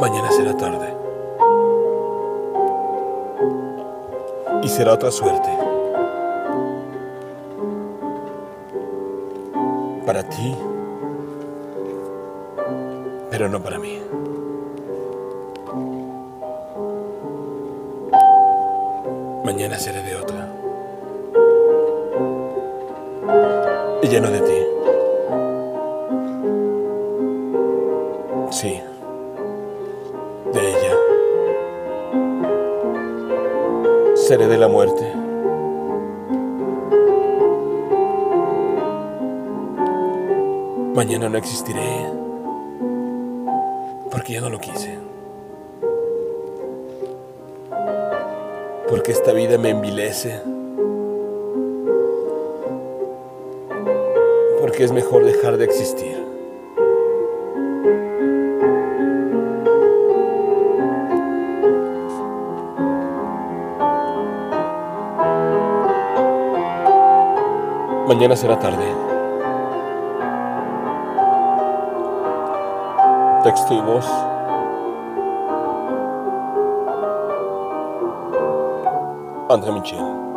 Mañana será tarde. Y será otra suerte. Para ti, pero no para mí. Mañana seré de otra. Y lleno de ti. Sí, Seré de la muerte. Mañana no existiré porque ya no lo quise. Porque esta vida me envilece. Porque es mejor dejar de existir. Mañana será tarde. Texto y voz. André Michel.